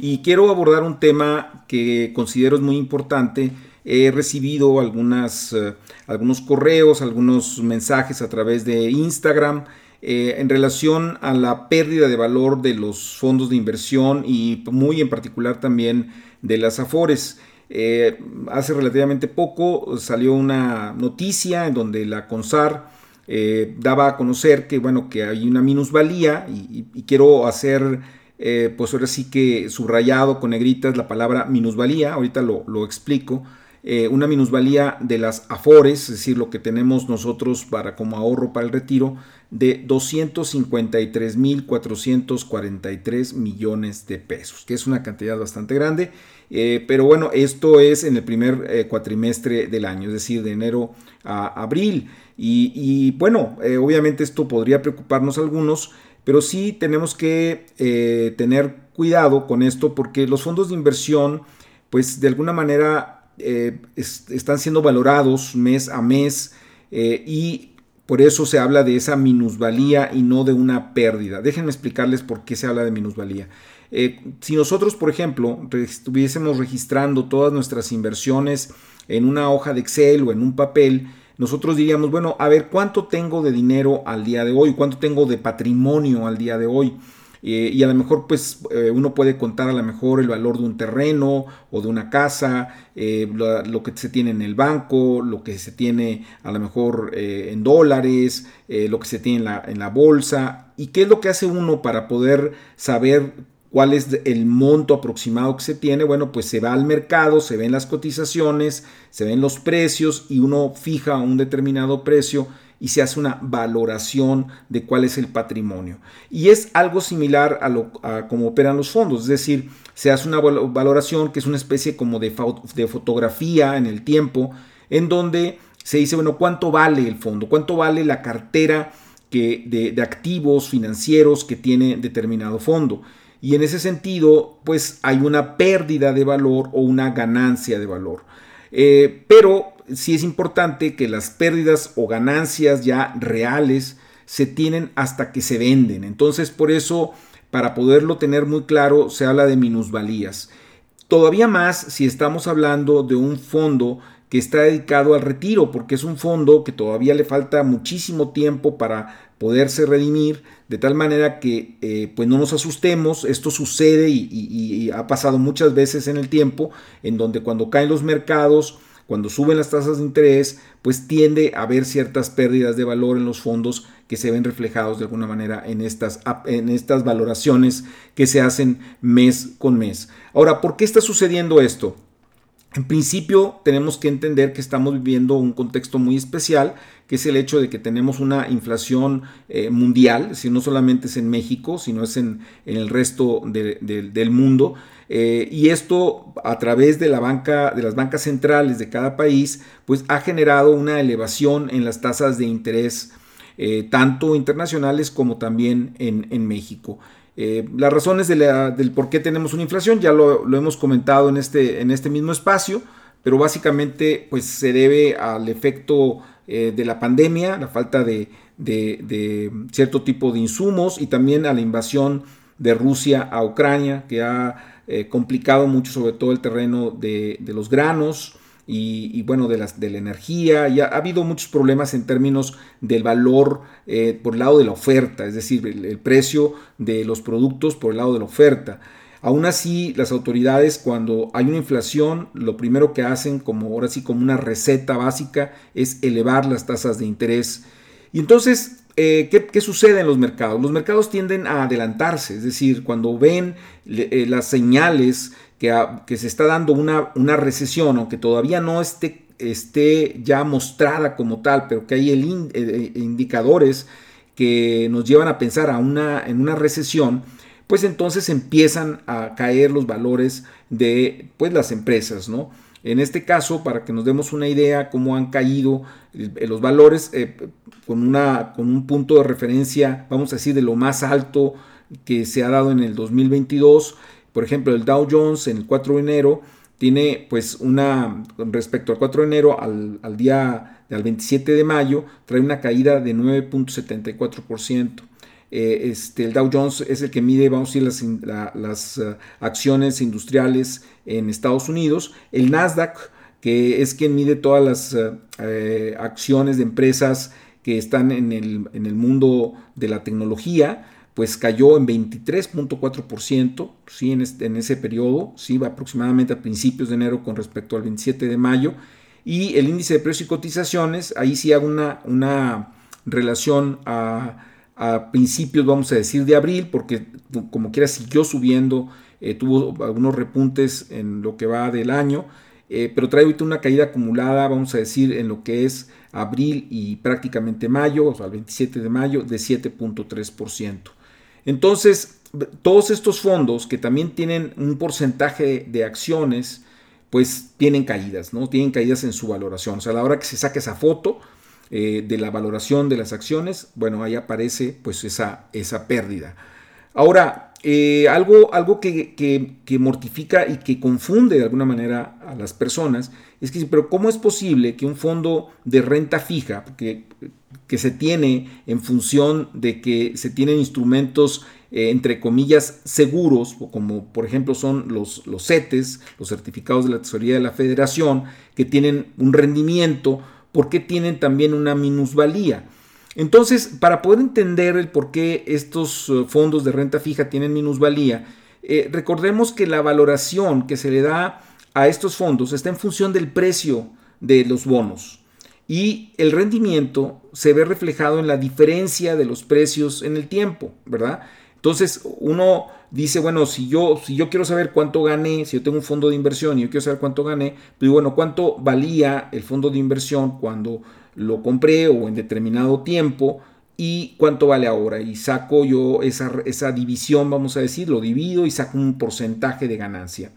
y quiero abordar un tema que considero es muy importante. He recibido algunas, eh, algunos correos, algunos mensajes a través de Instagram eh, en relación a la pérdida de valor de los fondos de inversión y muy en particular también de las AFORES. Eh, hace relativamente poco salió una noticia en donde la CONSAR daba a conocer que, bueno, que hay una minusvalía y quiero hacer eh, pues ahora sí que subrayado con negritas la palabra minusvalía, ahorita lo, explico, eh, una minusvalía de las afores, es decir, lo que tenemos nosotros para como ahorro para el retiro, de 253.443 millones de pesos, que es una cantidad bastante grande, eh, pero bueno, esto es en el primer cuatrimestre del año, es decir, de enero a abril, y, y bueno, obviamente esto podría preocuparnos a algunos, pero sí tenemos que eh, tener cuidado con esto porque los fondos de inversión, pues de alguna manera eh, están siendo valorados mes a mes eh, y por eso se habla de esa minusvalía y no de una pérdida. Déjenme explicarles por qué se habla de minusvalía. si nosotros, por ejemplo, estuviésemos registrando todas nuestras inversiones en una hoja de Excel o en un papel, nosotros diríamos, bueno, a ver, ¿cuánto tengo de dinero al día de hoy? ¿Cuánto tengo de patrimonio al día de hoy? Eh, y a lo mejor pues eh, uno puede contar a lo mejor el valor de un terreno o de una casa, eh, lo, que se tiene en el banco, lo que se tiene a lo mejor en dólares, lo que se tiene en la, en la bolsa. ¿Y qué es lo que hace uno para poder saber cuál es el monto aproximado que se tiene, bueno, pues se va al mercado, se ven las cotizaciones, se ven los precios y uno fija un determinado precio y se hace una valoración de cuál es el patrimonio. Y es algo similar a, lo, cómo operan los fondos, es decir, se hace una valoración que es una especie como de, fotografía en el tiempo, en donde se dice, bueno, ¿cuánto vale el fondo? ¿Cuánto vale la cartera que, de activos financieros que tiene determinado fondo? Y en ese sentido pues hay una pérdida de valor o una ganancia de valor. Eh, pero sí es importante que las pérdidas o ganancias ya reales se tienen hasta que se venden. Entonces por eso para poderlo tener muy claro se habla de minusvalías. Todavía más si estamos hablando de un fondo que está dedicado al retiro, porque es un fondo que todavía le falta muchísimo tiempo para poderse redimir, de tal manera que eh, pues no nos asustemos, esto sucede y, ha pasado muchas veces en el tiempo, en donde cuando caen los mercados, cuando suben las tasas de interés, pues tiende a haber ciertas pérdidas de valor en los fondos que se ven reflejados de alguna manera en estas, en estas valoraciones que se hacen mes con mes. Ahora, ¿por qué está sucediendo esto? En principio tenemos que entender que estamos viviendo un contexto muy especial, que es el hecho de que tenemos una inflación eh, mundial, si no solamente es en México, sino es en, el resto del mundo. Eh, y esto a través de la banca, de las bancas centrales de cada país, pues ha generado una elevación en las tasas de interés, eh, tanto internacionales como también en México. Eh, las razones del por qué tenemos una inflación ya lo, hemos comentado en este, en este mismo espacio, pero básicamente pues, se debe al efecto eh, de la pandemia, la falta de, cierto tipo de insumos y también a la invasión de Rusia a Ucrania, que ha eh, complicado mucho sobre todo el terreno de, los granos, y, bueno, de, las, de la energía. Y ha, habido muchos problemas en términos del valor eh, por el lado de la oferta, es decir, el, precio de los productos por el lado de la oferta. Aún así, las autoridades cuando hay una inflación, lo primero que hacen, como ahora sí como una receta básica, es elevar las tasas de interés. Y entonces, eh, ¿qué, sucede en los mercados? Los mercados tienden a adelantarse, es decir, cuando ven eh, las señales que, se está dando una, una, recesión, aunque todavía no esté, esté ya mostrada como tal, pero que hay el eh, eh, indicadores que nos llevan a pensar a una, en una recesión, pues entonces empiezan a caer los valores de pues las empresas, ¿no? En este caso, para que nos demos una idea cómo han caído eh, los valores con, una, con un punto de referencia, vamos a decir, de lo más alto que se ha dado en el 2022, por ejemplo, el Dow Jones en el 4 de enero tiene pues una, respecto al 4 de enero al, al día, al 27 de mayo, trae una caída de 9.74%. Eh, este, el Dow Jones es el que mide, vamos a decir, las, las uh, acciones industriales en Estados Unidos. El Nasdaq, que es quien mide todas las uh, eh, acciones de empresas que están en el, en el mundo de la tecnología, pues cayó en 23.4%, ¿sí? En, este, en, ese periodo, ¿sí? aproximadamente a principios de enero con respecto al 27 de mayo. Y el índice de precios y cotizaciones, ahí sí hago una, una relación a, a, principios, vamos a decir, de abril, porque como quiera siguió subiendo, eh, tuvo algunos repuntes en lo que va del año, eh, pero trae ahorita una caída acumulada, vamos a decir, en lo que es abril y prácticamente mayo, o sea, el 27 de mayo, de 7.3%. Entonces, todos estos fondos que también tienen un porcentaje de acciones, pues tienen caídas, ¿no? Tienen caídas en su valoración. O sea, a la hora que se saque esa foto eh, de la valoración de las acciones, bueno, ahí aparece pues esa, esa pérdida. Ahora, eh, algo, algo que, que, mortifica y que confunde de alguna manera a las personas es que, pero ¿cómo es posible que un fondo de renta fija, que, que se tiene en función de que se tienen instrumentos, eh, entre comillas, seguros, como por ejemplo son los, los CETES, los certificados de la tesorería de la federación, que tienen un rendimiento, ¿por qué tienen también una minusvalía? Entonces, para poder entender el por qué estos eh, fondos de renta fija tienen minusvalía, eh, recordemos que la valoración que se le da a estos fondos está en función del precio de los bonos y el rendimiento se ve reflejado en la diferencia de los precios en el tiempo, ¿verdad? Entonces uno dice, bueno, si yo, si yo quiero saber cuánto gané, si yo tengo un fondo de inversión y yo quiero saber cuánto gané, pues bueno, cuánto valía el fondo de inversión cuando lo compré o en determinado tiempo y cuánto vale ahora. Y saco yo esa, esa división, vamos a decir, lo divido y saco un porcentaje de ganancia.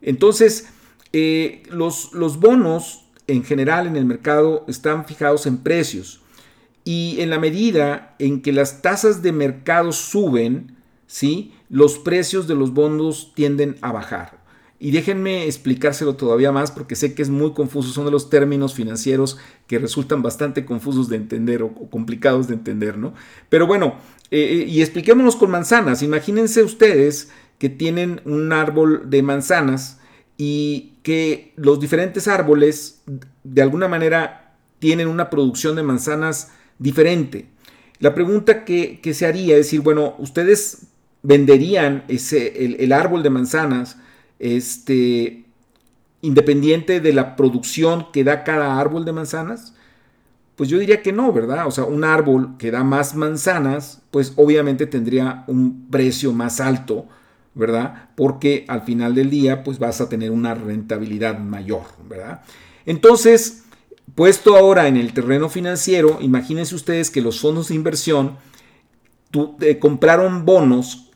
Entonces, eh, los, los bonos en general en el mercado están fijados en precios y en la medida en que las tasas de mercado suben, ¿sí? los precios de los bonos tienden a bajar. Y déjenme explicárselo todavía más porque sé que es muy confuso, son de los términos financieros que resultan bastante confusos de entender o, complicados de entender, ¿no? Pero bueno, eh, eh, y expliquémonos con manzanas. Imagínense ustedes que tienen un árbol de manzanas y que los diferentes árboles de alguna manera tienen una producción de manzanas diferente. La pregunta que, se haría es decir, bueno, ustedes venderían ese, el árbol de manzanas, este, independiente de la producción que da cada árbol de manzanas? Pues yo diría que no, ¿verdad? O sea, un árbol que da más manzanas, pues obviamente tendría un precio más alto, ¿verdad? Porque al final del día, pues vas a tener una rentabilidad mayor, ¿verdad? Entonces, puesto ahora en el terreno financiero, imagínense ustedes que los fondos de inversión eh, compraron bonos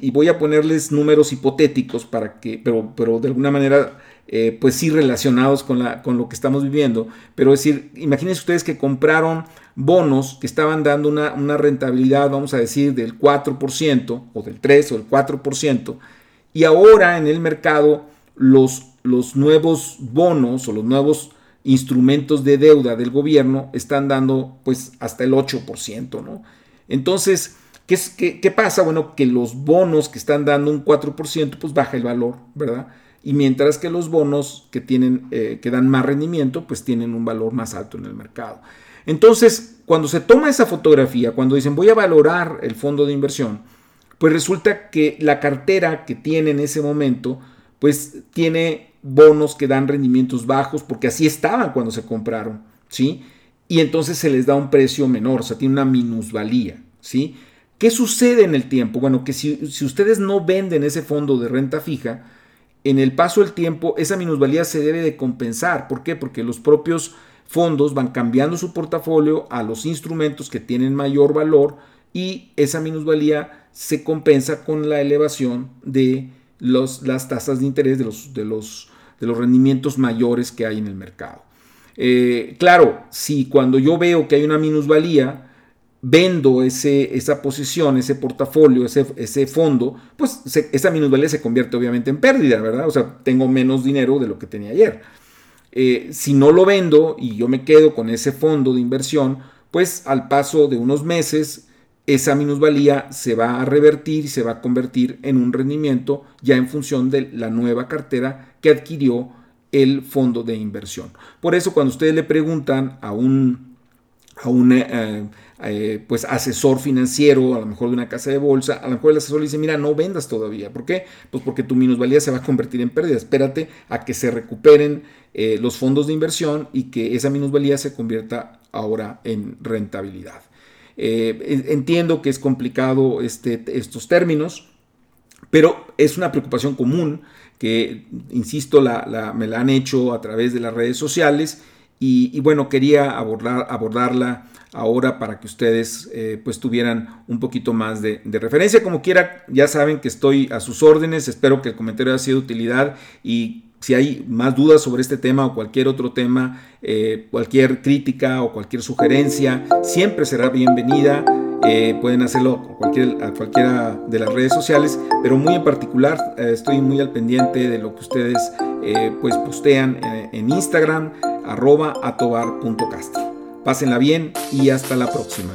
y, voy a ponerles números hipotéticos para que, pero, pero de alguna manera, eh, pues sí relacionados con, la, con lo que estamos viviendo. Pero es decir, imagínense ustedes que compraron bonos que estaban dando una, una rentabilidad, vamos a decir, del 4% o del 3 o del 4%, y ahora en el mercado los, los nuevos bonos o los nuevos instrumentos de deuda del gobierno están dando pues hasta el 8%, ¿no? Entonces, ¿Qué, pasa? Bueno, que los bonos que están dando un 4%, pues baja el valor, ¿verdad? Y mientras que los bonos que, tienen, eh, que dan más rendimiento, pues tienen un valor más alto en el mercado. Entonces, cuando se toma esa fotografía, cuando dicen voy a valorar el fondo de inversión, pues resulta que la cartera que tiene en ese momento, pues tiene bonos que dan rendimientos bajos, porque así estaban cuando se compraron, ¿sí? Y entonces se les da un precio menor, o sea, tiene una minusvalía, ¿sí? ¿Qué sucede en el tiempo? Bueno, que si, ustedes no venden ese fondo de renta fija, en el paso del tiempo esa minusvalía se debe de compensar. ¿Por qué? Porque los propios fondos van cambiando su portafolio a los instrumentos que tienen mayor valor y esa minusvalía se compensa con la elevación de los, las tasas de interés de los, de, los, de los rendimientos mayores que hay en el mercado. Eh, claro, si cuando yo veo que hay una minusvalía, vendo ese, esa posición, ese portafolio, ese, ese fondo, pues esa minusvalía se convierte obviamente en pérdida, ¿verdad? O sea, tengo menos dinero de lo que tenía ayer. Eh, si no lo vendo y yo me quedo con ese fondo de inversión, pues al paso de unos meses esa minusvalía se va a revertir y se va a convertir en un rendimiento ya en función de la nueva cartera que adquirió el fondo de inversión. Por eso cuando ustedes le preguntan a un, a eh, eh, pues asesor financiero, a lo mejor de una casa de bolsa, a lo mejor el asesor le dice, mira, no vendas todavía. ¿Por qué? Pues porque tu minusvalía se va a convertir en pérdida. Espérate a que se recuperen eh, los fondos de inversión y que esa minusvalía se convierta ahora en rentabilidad. entiendo que es complicado este, estos términos, pero es una preocupación común que, insisto, la, me la han hecho a través de las redes sociales y, bueno, quería abordar, abordarla ahora para que ustedes eh, pues tuvieran un poquito más de, referencia. Como quiera, ya saben que estoy a sus órdenes, espero que el comentario haya sido de utilidad y si hay más dudas sobre este tema o cualquier otro tema, eh, cualquier crítica o cualquier sugerencia, siempre será bienvenida. Eh, pueden hacerlo a, cualquiera de las redes sociales, pero muy en particular estoy muy al pendiente de lo que ustedes pues postean en Instagram, arroba atobar.castro. Pásenla bien y hasta la próxima.